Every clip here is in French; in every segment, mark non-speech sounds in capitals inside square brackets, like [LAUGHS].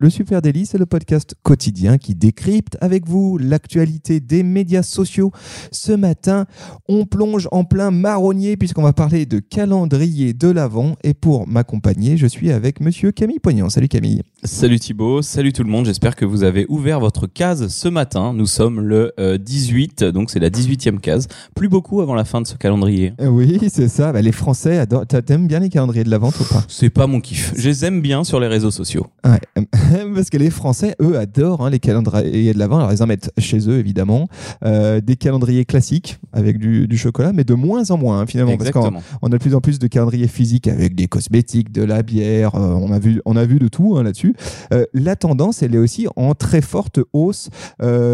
Le Super Daily, c'est le podcast quotidien qui décrypte avec vous l'actualité des médias sociaux. Ce matin, on plonge en plein marronnier puisqu'on va parler de calendrier de l'Avent et pour m'accompagner, je suis avec monsieur Camille Poignant. Salut Camille. Salut Thibaut, salut tout le monde, j'espère que vous avez ouvert votre case ce matin. Nous sommes le 18, euh, donc c'est la 18e case. Plus beaucoup avant la fin de ce calendrier. Euh, Oui, c'est ça. Bah, les Français adorent. T'a- T'aimes bien les calendriers de l'Avent ou pas? C'est pas mon kiff. Je les aime bien sur les réseaux sociaux. Ouais, [LAUGHS] parce que les Français, eux, adorent hein, les calendriers de l'Avent. Alors, ils en mettent chez eux, évidemment. Euh, des calendriers classiques avec du, du chocolat, mais de moins en moins, hein, finalement. Parce qu'on on a de plus en plus de calendriers physiques avec des cosmétiques, de la bière. euh, on, a vu, on a vu de tout hein, là-dessus. Euh, la tendance, elle est aussi en très forte hausse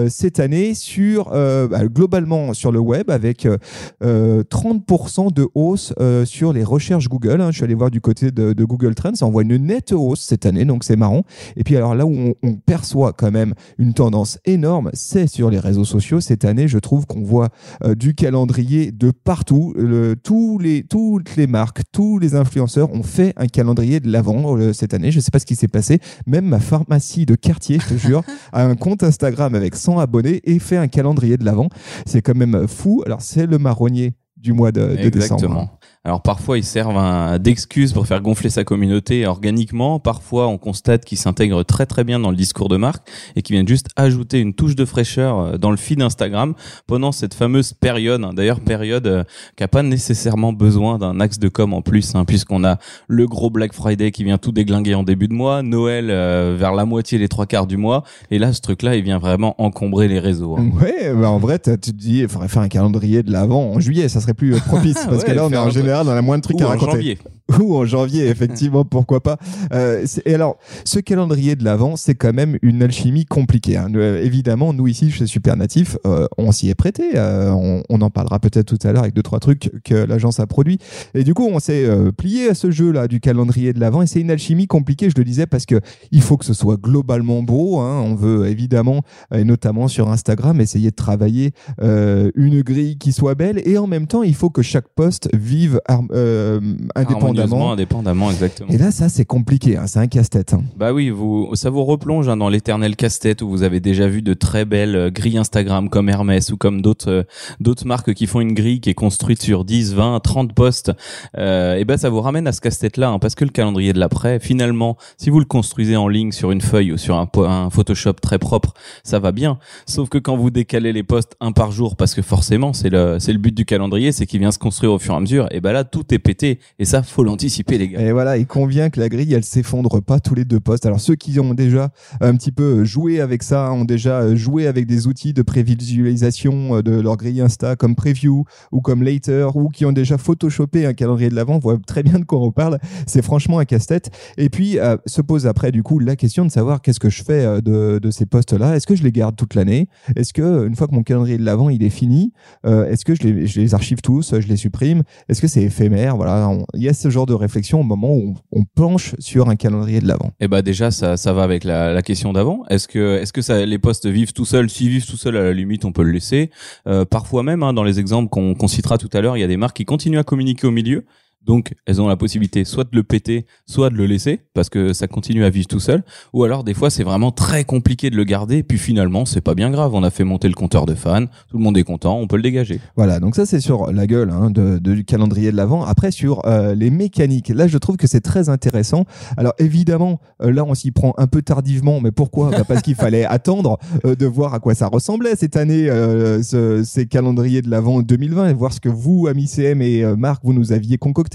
cette année sur, bah, globalement sur le web avec euh, euh, 30% de hausse sur les recherches Google. Je suis allé voir du côté de, de Google Trends. On voit une nette hausse cette année, donc c'est marrant. Et puis alors là où on, on perçoit quand même une tendance énorme, c'est sur les réseaux sociaux. Cette année, je trouve qu'on voit euh, du calendrier de partout. Le- tous les, toutes les marques, tous les influenceurs ont fait un calendrier de l'avant cette année. Je ne sais pas ce qui s'est passé. Même ma pharmacie de quartier, je te [LAUGHS] jure, a un compte Instagram avec 100 abonnés et fait un calendrier de l'avant. C'est quand même fou. Alors c'est le marronnier du mois de, de décembre. Alors parfois ils servent d'excuse pour faire gonfler sa communauté organiquement. Parfois on constate qu'ils s'intègrent très très bien dans le discours de marque et qu'ils viennent juste ajouter une touche de fraîcheur euh, dans le feed Instagram pendant cette fameuse période. hein. D'ailleurs période euh, qui a pas nécessairement besoin d'un axe de com en plus, hein, puisqu'on a le gros Black Friday qui vient tout déglinguer en début de mois, Noël euh, vers la moitié, les trois quarts du mois, et là ce truc-là il vient vraiment encombrer les réseaux. hein. Ouais, bah en vrai, tu te dis, il faudrait faire un calendrier de l'avant en juillet, ça serait plus propice. [LAUGHS] parce que Ouais, là, on est en un- dans la moindre truc Ou à en raconter. janvier. [LAUGHS] Ou en janvier, effectivement, pourquoi pas. Euh, et alors, ce calendrier de l'avant, c'est quand même une alchimie compliquée. hein. Euh, évidemment, nous ici, chez Supernatif, euh, on s'y est prêté. Euh, on, on en parlera peut-être tout à l'heure avec deux, trois trucs que l'agence a produits. Et du coup, on s'est plié à ce jeu-là du calendrier de l'avant. Et c'est une alchimie compliquée, je le disais, parce que il faut que ce soit globalement beau. hein. On veut évidemment, et notamment sur Instagram, essayer de travailler une grille qui soit belle. Et en même temps, il faut que chaque poste vive euh, Harmonieusement, indépendamment. indépendamment, exactement. Et là, ça, c'est compliqué. hein. C'est un casse-tête. hein. Bah oui, vous, ça vous replonge hein, dans l'éternel casse-tête où vous avez déjà vu de très belles euh, grilles Instagram comme Hermès ou comme d'autres euh, d'autres marques qui font une grille qui est construite sur 10, 20, 30 postes. Euh, et ben ça vous ramène à ce casse-tête là, parce que le calendrier de l'après, finalement, si vous le construisez en ligne sur une feuille ou sur un, un Photoshop très propre, ça va bien. Sauf que quand vous décalez les postes un par jour, parce que forcément c'est le c'est le but du calendrier, c'est qu'il vient se construire au fur et à mesure. Et ben là tout est pété et ça faut l'anticiper les gars. Et voilà, il convient que la grille, elle s'effondre pas tous les deux postes. Alors ceux qui ont déjà un petit peu joué avec ça, ont déjà joué avec des outils de prévisualisation euh, de leur grille Insta comme Preview ou comme Later ou qui ont déjà photoshopé un calendrier de l'avant, voient très bien de quoi on parle. C'est franchement un casse-tête. Et puis euh, se pose après du coup la question de savoir qu'est-ce que je fais euh, de, de ces postes-là. Est-ce que je les garde toute l'année? Est-ce que une fois que mon calendrier de l'avant il est fini, est-ce que je les, je les archive tous, je les supprime? Est-ce que c'est éphémère Voilà, il y a ce genre de réflexion au moment où on, penche sur un calendrier de l'avant. Eh bah déjà ça ça va avec la, la question d'avant. Est-ce que est-ce que ça les postes vivent tout seuls? S'ils vivent tout seuls à la limite on peut le laisser. Euh, parfois même hein, dans les exemples qu'on qu'on citera tout à l'heure, il y a des marques qui continuent à communiquer au milieu. Donc elles ont la possibilité soit de le péter, soit de le laisser parce que ça continue à vivre tout seul. Ou alors des fois c'est vraiment très compliqué de le garder. Puis finalement c'est pas bien grave. On a fait monter le compteur de fans, tout le monde est content, on peut le dégager. Voilà, donc ça c'est sur la gueule hein, de, de- du calendrier de l'avant. Après sur euh, les mécaniques, là je trouve que c'est très intéressant. Alors évidemment, euh, là on s'y prend un peu tardivement, mais pourquoi? Bah, Parce qu'il fallait [LAUGHS] attendre euh, de voir à quoi ça ressemblait cette année, euh, ce- ces calendriers de l'avant 2020, et voir ce que vous, amis CM et euh, Marc, vous nous aviez concocté.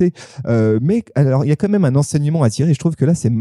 Euh, mais alors il y a quand même un enseignement à tirer. Je trouve que là c'est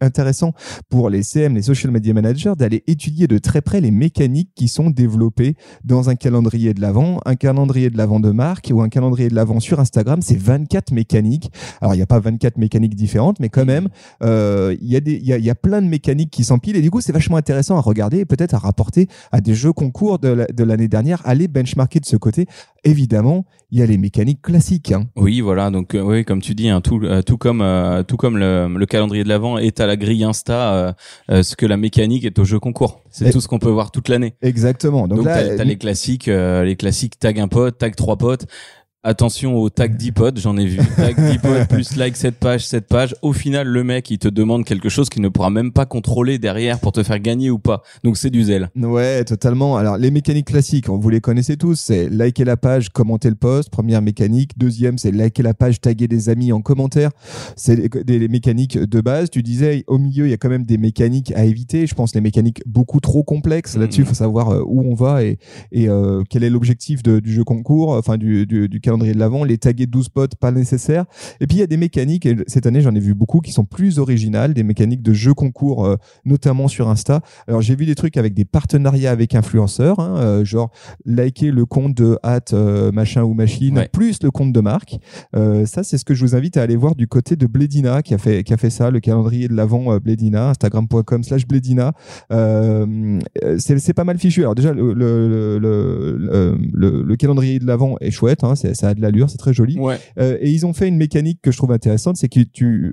intéressant pour les CM, les social media managers, d'aller étudier de très près les mécaniques qui sont développées dans un calendrier de l'avant, un calendrier de l'avant de marque ou un calendrier de l'avant sur Instagram, c'est 24 mécaniques. Alors il n'y a pas 24 mécaniques différentes, mais quand même, euh, il y, a des- il y, a, y a plein de mécaniques qui s'empilent et du coup c'est vachement intéressant à regarder et peut-être à rapporter à des jeux concours de la- de l'année dernière, aller benchmarker de ce côté. Évidemment, il y a les mécaniques classiques. hein. Oui, voilà. Donc euh, oui, comme tu dis, hein, tout, euh, tout comme euh, tout comme le, le calendrier de l'avant est à la grille Insta, euh, euh, ce que la mécanique est au jeu concours. C'est tout ce qu'on peut voir toute l'année. Exactement. Donc, Donc, là, t'as, t'as les classiques, euh, les classiques tag un pote, tag trois potes. Attention au tag 10 potes, j'en ai vu. Tag 10 potes [LAUGHS] plus like cette page, cette page. Au final, le mec, il te demande quelque chose qu'il ne pourra même pas contrôler derrière pour te faire gagner ou pas. Donc c'est du zèle. Ouais, totalement. Alors, les mécaniques classiques, vous les connaissez tous. C'est liker la page, commenter le post. Première mécanique. Deuxième, c'est liker la page, taguer des amis en commentaire. C'est des- les mécaniques de base. Tu disais, au milieu, il y a quand même des mécaniques à éviter. Je pense les mécaniques beaucoup trop complexes. Là-dessus, il Mhm. faut savoir euh, où on va et, et euh, quel est l'objectif du jeu concours, enfin du, du, du calendrier de l'avant. Les taguer 12 potes, pas nécessaire. Et puis, il y a des mécaniques, et cette année, j'en ai vu beaucoup, qui sont plus originales, des mécaniques de jeu concours, euh, notamment sur Insta. Alors j'ai vu des trucs avec des partenariats avec influenceurs, hein, euh, genre liker le compte de hâte machin ou machine Ouais. plus le compte de marque. Euh, ça c'est ce que je vous invite à aller voir du côté de Bledina qui a fait qui a fait ça, le calendrier de l'avant euh, Bledina, instagram.com/slash Bledina. Euh, euh, c'est pas mal fichu. Alors déjà le le, le, le, le- le calendrier de l'avant est chouette, hein, c'est- ça a de l'allure, c'est très joli. Ouais. Euh, et ils ont fait une mécanique que je trouve intéressante, c'est que tu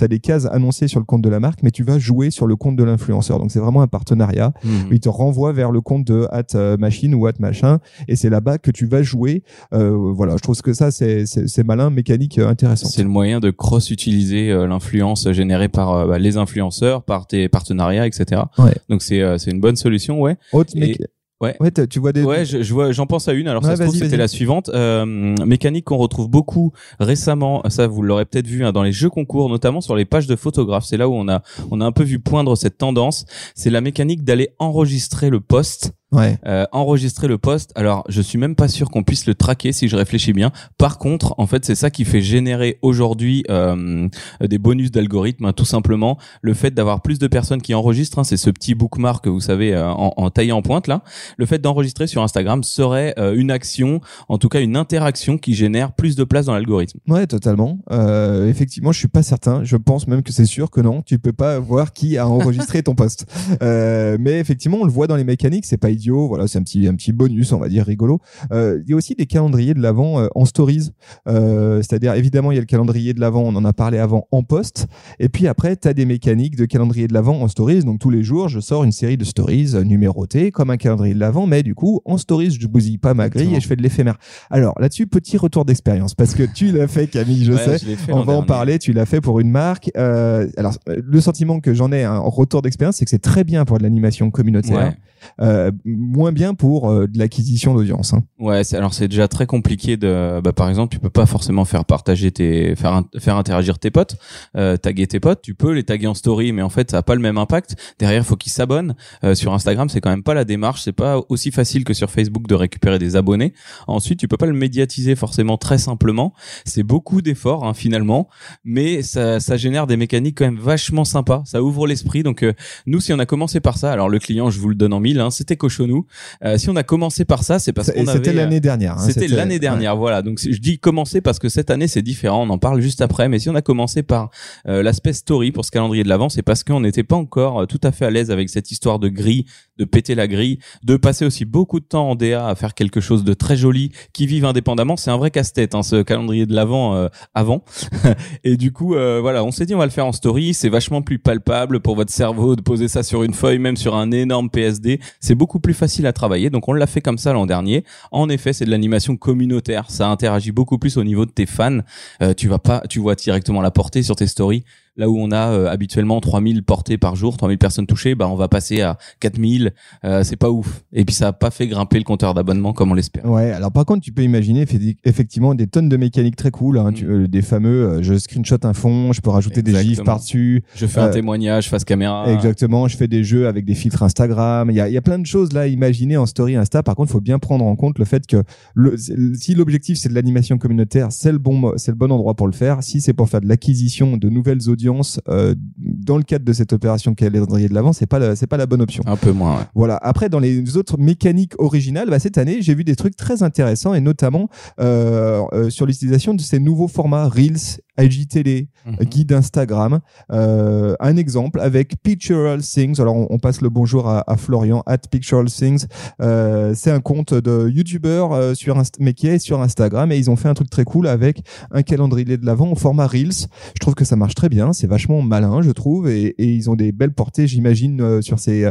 as des cases annoncées sur le compte de la marque, mais tu vas jouer sur le compte de l'influenceur. Donc c'est vraiment un partenariat. Mhm. Il te renvoie vers le compte de at euh, machine ou at machin, et c'est là-bas que tu vas jouer. Euh, voilà, je trouve que ça c'est c'est malin, mécanique euh, intéressante. C'est le moyen de cross-utiliser euh, l'influence générée par euh, bah, les influenceurs, par tes partenariats, etc. Ouais. Donc c'est euh, c'est une bonne solution, ouais. Autre Et- ouais. Ouais, tu vois des. Ouais, je, je vois, j'en pense à une. Alors Ouais, ça se trouve c'était la suivante. Euh, mécanique qu'on retrouve beaucoup récemment. Ça, vous l'aurez peut-être vu hein, dans les jeux concours, notamment sur les pages de photographes. C'est là où on a on a un peu vu poindre cette tendance. C'est la mécanique d'aller enregistrer le post. Ouais. Euh, enregistrer le post. Alors, je suis même pas sûr qu'on puisse le traquer si je réfléchis bien. Par contre, en fait, c'est ça qui fait générer aujourd'hui euh, des bonus d'algorithme, hein, tout simplement. Le fait d'avoir plus de personnes qui enregistrent, hein, c'est ce petit bookmark, vous savez, euh, en, en taillé en pointe là. Le fait d'enregistrer sur Instagram serait euh, une action, en tout cas une interaction qui génère plus de place dans l'algorithme. Ouais, totalement. Euh, effectivement, je suis pas certain. Je pense même que c'est sûr que non. Tu peux pas voir qui a enregistré ton post. Euh, mais effectivement, on le voit dans les mécaniques. C'est pas idiot. Voilà, c'est un petit un petit bonus, on va dire rigolo. Euh, Il y a aussi des calendriers de l'avant euh, en stories. Euh, C'est-à-dire, évidemment, il y a le calendrier de l'avant. On en a parlé avant en post. Et puis après, tu as des mécaniques de calendrier de l'avant en stories. Donc tous les jours, je sors une série de stories numérotées comme un calendrier de l'avant, mais du coup, en stories, je bousille pas ma grille et je fais de l'éphémère. Alors là-dessus, petit retour d'expérience parce que tu l'as fait, Camille, je Ouais, sais. je On va en parler. Tu l'as fait pour une marque. Euh, alors, le sentiment que j'en ai hein, en retour d'expérience, c'est que c'est très bien pour de l'animation communautaire, Ouais. euh, moins bien pour euh, de l'acquisition d'audience. Hein. Ouais, alors c'est déjà très compliqué de, bah, par exemple, tu peux pas forcément faire partager tes, faire, faire interagir tes potes, euh, taguer tes potes. Tu peux les taguer en story, mais en fait, ça a pas le même impact. Derrière, faut qu'ils s'abonnent. Euh, sur Instagram, c'est quand même pas la démarche. C'est pas aussi facile que sur Facebook de récupérer des abonnés. Ensuite, tu peux pas le médiatiser forcément très simplement. C'est beaucoup d'efforts hein, finalement, mais ça, ça génère des mécaniques quand même vachement sympas. Ça ouvre l'esprit. Donc euh, nous, si on a commencé par ça, alors le client, je vous le donne en mille, hein, c'était Cochonou. Euh, si on a commencé par ça, c'est parce qu'on avait. C'était l'année dernière. hein. C'était l'année dernière, voilà. Donc je dis commencer parce que cette année c'est différent. On en parle juste après. Mais si on a commencé par euh, l'aspect story pour ce calendrier de l'avant, c'est parce qu'on n'était pas encore euh, tout à fait à l'aise avec cette histoire de grille, de péter la grille, de passer aussi beaucoup de temps en DA à faire quelque chose de très joli qui vive indépendamment. C'est un vrai casse-tête, hein, ce calendrier de l'avant euh, avant. [LAUGHS] Et du coup, euh, voilà, on s'est dit on va le faire en story. C'est vachement plus palpable pour votre cerveau de poser ça sur une feuille, même sur un énorme PSD. C'est beaucoup plus facile à travailler. Donc on l'a fait comme ça l'an dernier. En effet, c'est de l'animation communautaire. Ça interagit beaucoup plus au niveau de tes fans. Euh, tu vas pas, tu vois directement la portée sur tes stories. Là où on a euh, habituellement 3000 portées par jour, 3000 personnes touchées, bah on va passer à 4000. Euh, c'est pas ouf. Et puis ça a pas fait grimper le compteur d'abonnement comme on l'espère. Ouais, alors par contre, tu peux imaginer effe- effectivement des tonnes de mécaniques très cool, hein, tu- euh, des fameux euh, je screenshot un fond, je peux rajouter des gifs par-dessus. Je fais un Euh, témoignage face caméra. Exactement, je fais des jeux avec des filtres Instagram. Il y a, il y a plein de choses là à imaginer en story Insta. Par contre, il faut bien prendre en compte le fait que le, si l'objectif c'est de l'animation communautaire, c'est le bon, c'est le bon endroit pour le faire. Si c'est pour faire de l'acquisition de nouvelles audiences euh, dans le cadre de cette opération calendrier de l'avant, c'est pas la- c'est pas la bonne option. Un peu moins. ouais. Voilà. Après, dans les autres mécaniques originales, bah, cette année, j'ai vu des trucs très intéressants et notamment euh, euh, sur l'utilisation de ces nouveaux formats Reels IGTV, Mhm. guide Instagram. Euh, un exemple avec Pictural Things. Alors, on, on passe le bonjour à, à Florian, at Pictural Things. Euh, c'est un compte de YouTuber euh, sur Inst- mais qui est sur Instagram et ils ont fait un truc très cool avec un calendrier de l'avant au format Reels. Je trouve que ça marche très bien. C'est vachement malin, je trouve, et, et ils ont des belles portées, j'imagine, euh, sur ces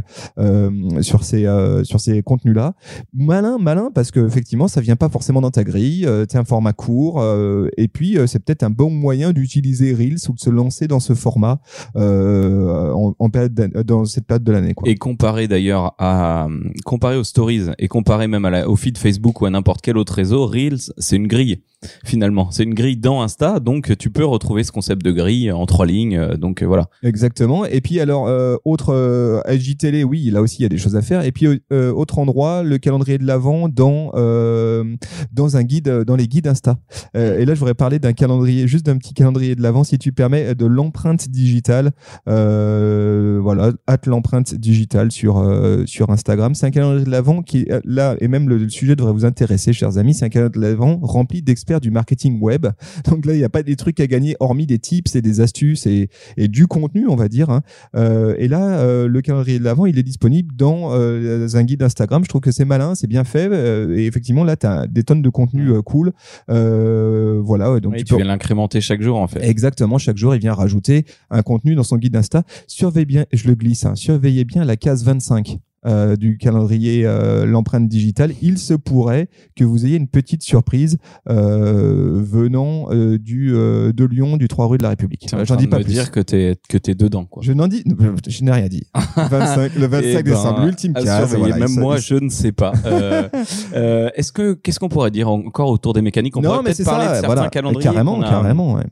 sur ces sur ces contenus-là. Malin, malin, parce que effectivement, ça vient pas forcément dans ta grille. C'est un format court, et puis c'est peut-être un bon moyen d'utiliser Reels ou de se lancer dans ce format euh, dans cette période de l'année. Et comparé d'ailleurs à comparé aux stories et comparé même à la, au feed Facebook ou à n'importe quel autre réseau, Reels, c'est une grille finalement. C'est une grille dans Insta, donc tu peux retrouver ce concept de grille en trois lignes. euh, Donc euh, voilà. Exactement. Et puis alors euh, autre euh, oui, là aussi il y a des choses à faire. Et puis autre endroit, le calendrier de l'avant dans dans un guide, dans les guides Insta. Et là je voudrais parler d'un calendrier, juste d'un petit calendrier de l'avant, si tu permets, de l'empreinte digitale. Voilà, hâte l'empreinte digitale sur sur Instagram. C'est un calendrier de l'avant qui là et même le, le sujet devrait vous intéresser, chers amis. C'est un calendrier de l'avant rempli d'experts du marketing web. [LAUGHS] Donc là il n'y a pas des trucs à gagner hormis des tips et des astuces et et du contenu, on va dire. hein. Euh, et là, euh, le calendrier de l'avant, il est disponible dans euh, un guide Instagram. Je trouve que c'est malin, c'est bien fait. et effectivement, là, tu as des tonnes de contenu cool. Voilà, ouais, donc tu tu peux- viens l'incrémenter chaque jour en fait. Exactement, chaque jour, il vient rajouter un contenu dans son guide Insta. Surveillez bien, je le glisse, hein, surveillez bien la case 25 euh, du calendrier, euh, l'empreinte digitale. Il se pourrait que vous ayez une petite surprise euh, venant euh, du euh, de Lyon, du 3 rue de la République. J'en dis pas me plus. dire que t'es que t'es dedans quoi. Je n'en dis, je n'ai rien dit. [LAUGHS] 25, le 25 Eh ben, décembre, l'ultime à case. voilà, Même moi, je ne sais pas. [LAUGHS] Euh, Est-ce que qu'est-ce qu'on pourrait dire encore autour des mécaniques? On non, pourrait peut-être parler ça, de certains voilà. calendriers. Carrément, a- carrément. ouais.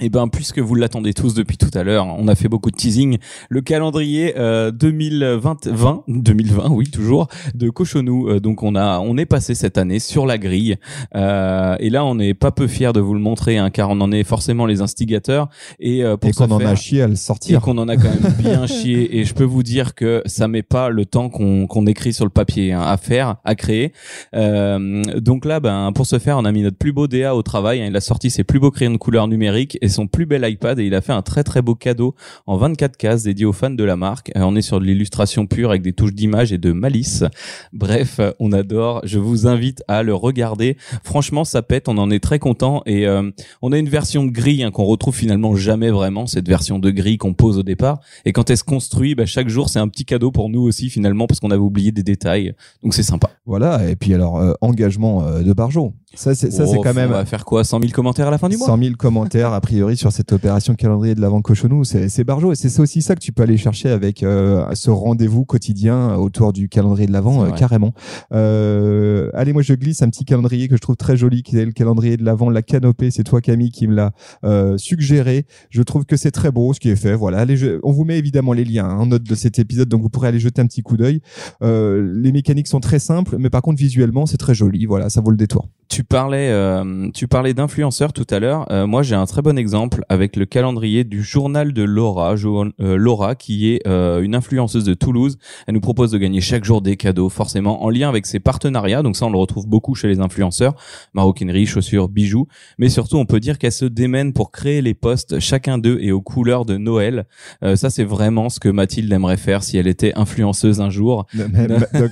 Eh ben, puisque vous l'attendez tous depuis tout à l'heure, on a fait beaucoup de teasing. Le calendrier euh, 2020, 20, 2020, oui toujours, de Cochonou. Euh, donc on a, on est passé cette année sur la grille. Euh, et là, on n'est pas peu fiers de vous le montrer, hein, car on en est forcément les instigateurs. Et euh, pour Et qu'on en a chié à le et sortir. qu'on en a quand même bien [LAUGHS] chié. Et je peux vous dire que ça met pas le temps qu'on qu'on écrit sur le papier hein, à faire, à créer. Euh, donc là, ben pour ce faire, on a mis notre plus beau DA au travail. hein. Il a sorti ses plus beaux crayons de couleur numérique et son plus bel iPad et il a fait un très très beau cadeau en 24 cases dédié aux fans de la marque. Euh, on est sur de l'illustration pure avec des touches d'image et de malice. Bref, euh, on adore. Je vous invite à le regarder. Franchement, ça pète. On en est très content et euh, on a une version de grille hein, qu'on retrouve finalement jamais vraiment. Cette version de grille qu'on pose au départ. Et quand elle se construit, bah, chaque jour c'est un petit cadeau pour nous aussi finalement parce qu'on avait oublié des détails. Donc c'est sympa. Voilà. Et puis alors, euh, engagement euh, de Barjo. Ça, c'est ça, c'est Oh, quand On même. va faire quoi 100 000 commentaires à la fin du mois? 100 000 commentaires a priori sur cette opération calendrier de l'avant Cochonou, c'est c'est Barjo et c'est aussi ça que tu peux aller chercher avec euh, ce rendez-vous quotidien autour du calendrier de l'avant euh, carrément. Euh, allez, moi je glisse un petit calendrier que je trouve très joli, qui est le calendrier de l'avant, la canopée. C'est toi Camille qui me l'a euh, suggéré. Je trouve que c'est très beau ce qui est fait. Voilà, allez, je- on vous met évidemment les liens hein, en note de cet épisode, donc vous pourrez aller jeter un petit coup d'œil. Euh, les mécaniques sont très simples, mais par contre visuellement c'est très joli. Voilà, ça vaut le détour. Tu parlais, euh, tu parlais d'influenceurs tout à l'heure. Euh, moi, j'ai un très bon exemple avec le calendrier du journal de Laura, Jo- euh, Laura, qui est euh, une influenceuse de Toulouse. Elle nous propose de gagner chaque jour des cadeaux, forcément en lien avec ses partenariats. Donc ça, on le retrouve beaucoup chez les influenceurs, maroquinerie, chaussures, bijoux. Mais surtout, on peut dire qu'elle se démène pour créer les posts, chacun d'eux et aux couleurs de Noël. Euh, ça, c'est vraiment ce que Mathilde aimerait faire si elle était influenceuse un jour. Donc,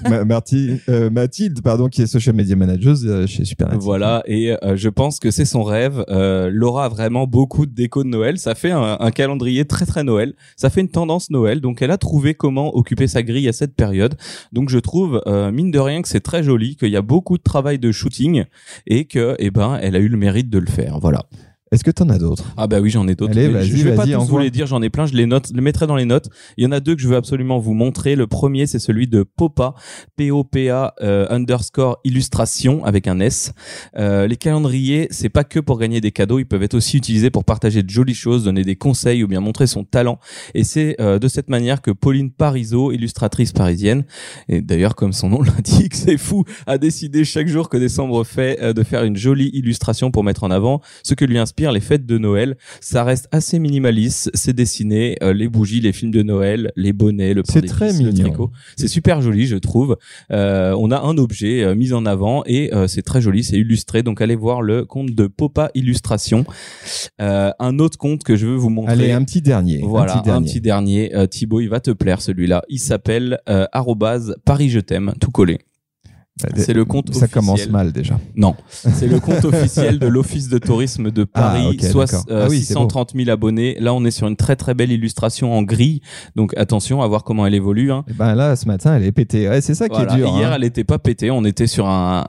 euh, Mathilde, pardon, qui est social media manager chez Super Voilà, et euh, je pense que c'est son rêve. Euh, Laura a vraiment beaucoup de déco de Noël. Ça fait un, un calendrier très très Noël. Ça fait une tendance Noël. Donc elle a trouvé comment occuper sa grille à cette période. Donc je trouve euh, mine de rien que c'est très joli, qu'il y a beaucoup de travail de shooting et que eh ben elle a eu le mérite de le faire. Voilà. Est-ce que tu en as d'autres? Ah bah oui, j'en ai d'autres. Allez, vas-y, je vais pas tous vous les dire, j'en ai plein, je les note, les mettrai dans les notes. Il y en a deux que je veux absolument vous montrer. Le premier, c'est celui de Popa, P-O-P-A euh, underscore illustration avec un S. Euh, les calendriers, c'est pas que pour gagner des cadeaux, ils peuvent être aussi utilisés pour partager de jolies choses, donner des conseils ou bien montrer son talent. Et c'est euh, de cette manière que Pauline Parisot, illustratrice parisienne, et d'ailleurs comme son nom [LAUGHS] l'indique, c'est fou, a décidé chaque jour que décembre fait euh, de faire une jolie illustration pour mettre en avant ce que lui inspire inspire les fêtes de Noël. Ça reste assez minimaliste, c'est dessiné, euh, les bougies, les films de Noël, les bonnets, le pain C'est très d'épices, le mignon. tricot. C'est super joli, je trouve. Euh, on a un objet euh, mis en avant et euh, c'est très joli, c'est illustré. Donc allez voir le compte de Popa Illustration. Euh, un autre compte que je veux vous montrer. Allez, un petit dernier. Voilà, un petit dernier. dernier. Thibaut, il va te plaire celui-là. Il s'appelle euh, arrobase Paris je t'aime, tout collé. C'est le compte Ça officiel. commence mal déjà. Non, [LAUGHS] c'est le compte officiel de l'Office de tourisme de Paris, Ah, ok, soit euh, Ah oui, c'est 630 000 abonnés. Là, on est sur une très très belle illustration en gris. Donc attention à voir comment elle évolue. Hein. Et ben là, ce matin, elle est pétée. Ouais, c'est ça qui Voilà. est dur. Hier, hein. elle était pas pétée. On était sur un.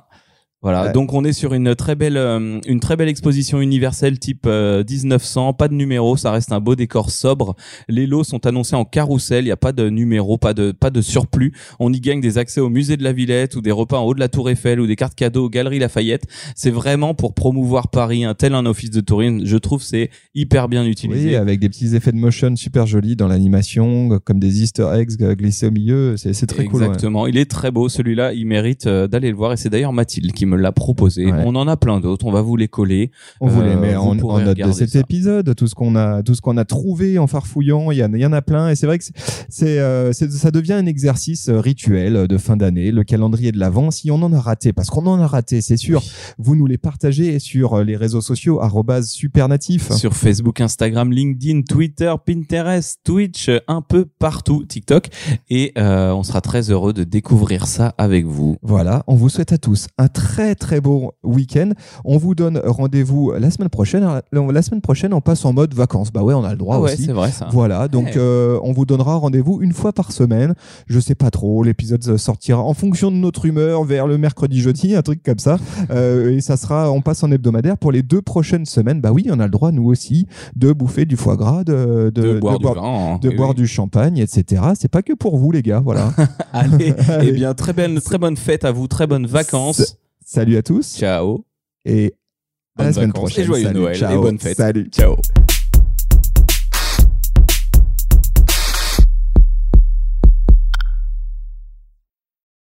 Voilà, Ouais. donc on est sur une très belle, euh, une très belle exposition universelle type euh, 1900, pas de numéro, ça reste un beau décor sobre. Les lots sont annoncés en carrousel, il y a pas de numéro, pas de pas de surplus. On y gagne des accès au musée de la Villette ou des repas en haut de la Tour Eiffel ou des cartes cadeaux aux Galeries Lafayette. C'est vraiment pour promouvoir Paris, un tel un office de tourisme. Je trouve c'est hyper bien utilisé. Oui, avec des petits effets de motion super jolis dans l'animation, comme des Easter eggs glissés au milieu. C'est très cool. ouais. Exactement, il est très beau celui-là, il mérite euh, d'aller le voir et c'est d'ailleurs Mathilde qui me l'a proposé. Ouais. On en a plein d'autres, on va vous les coller. On vous les Euh, met en, en note de cet ça. épisode, tout ce qu'on a, tout ce qu'on a trouvé en farfouillant. Il y en, il y en a plein, et c'est vrai que c'est, euh, ça devient un exercice euh, rituel de fin d'année, le calendrier de l'avant. Si on en a raté, parce qu'on en a raté, c'est sûr, vous nous les partagez sur les réseaux sociaux @supernatif. Sur Facebook, Instagram, LinkedIn, Twitter, Pinterest, Twitch, un peu partout, TikTok. Et euh, on sera très heureux de découvrir ça avec vous. Voilà, on vous souhaite à tous un très très beau week-end. On vous donne rendez-vous la semaine prochaine. La semaine prochaine, on passe en mode vacances. Bah ouais, on a le droit Ah ouais, aussi. c'est vrai ça. Voilà, donc euh, on vous donnera rendez-vous une fois par semaine. Je sais pas trop, l'épisode sortira en fonction de notre humeur vers le mercredi, jeudi, un truc comme ça. Euh, et ça sera, on passe en hebdomadaire pour les deux prochaines semaines. Bah oui, on a le droit nous aussi de bouffer du foie gras, de, de, De, boire de du vin. de oui, boire oui. du champagne, etc. C'est pas que pour vous les gars, voilà. [LAUGHS] Allez, Allez. [LAUGHS] eh bien, très belle, très bonne fête à vous, très bonnes vacances. Salut à tous Ciao. et à la semaine prochaine. et joyeux Salut, Noël ciao. et bonnes fêtes. Salut. Ciao.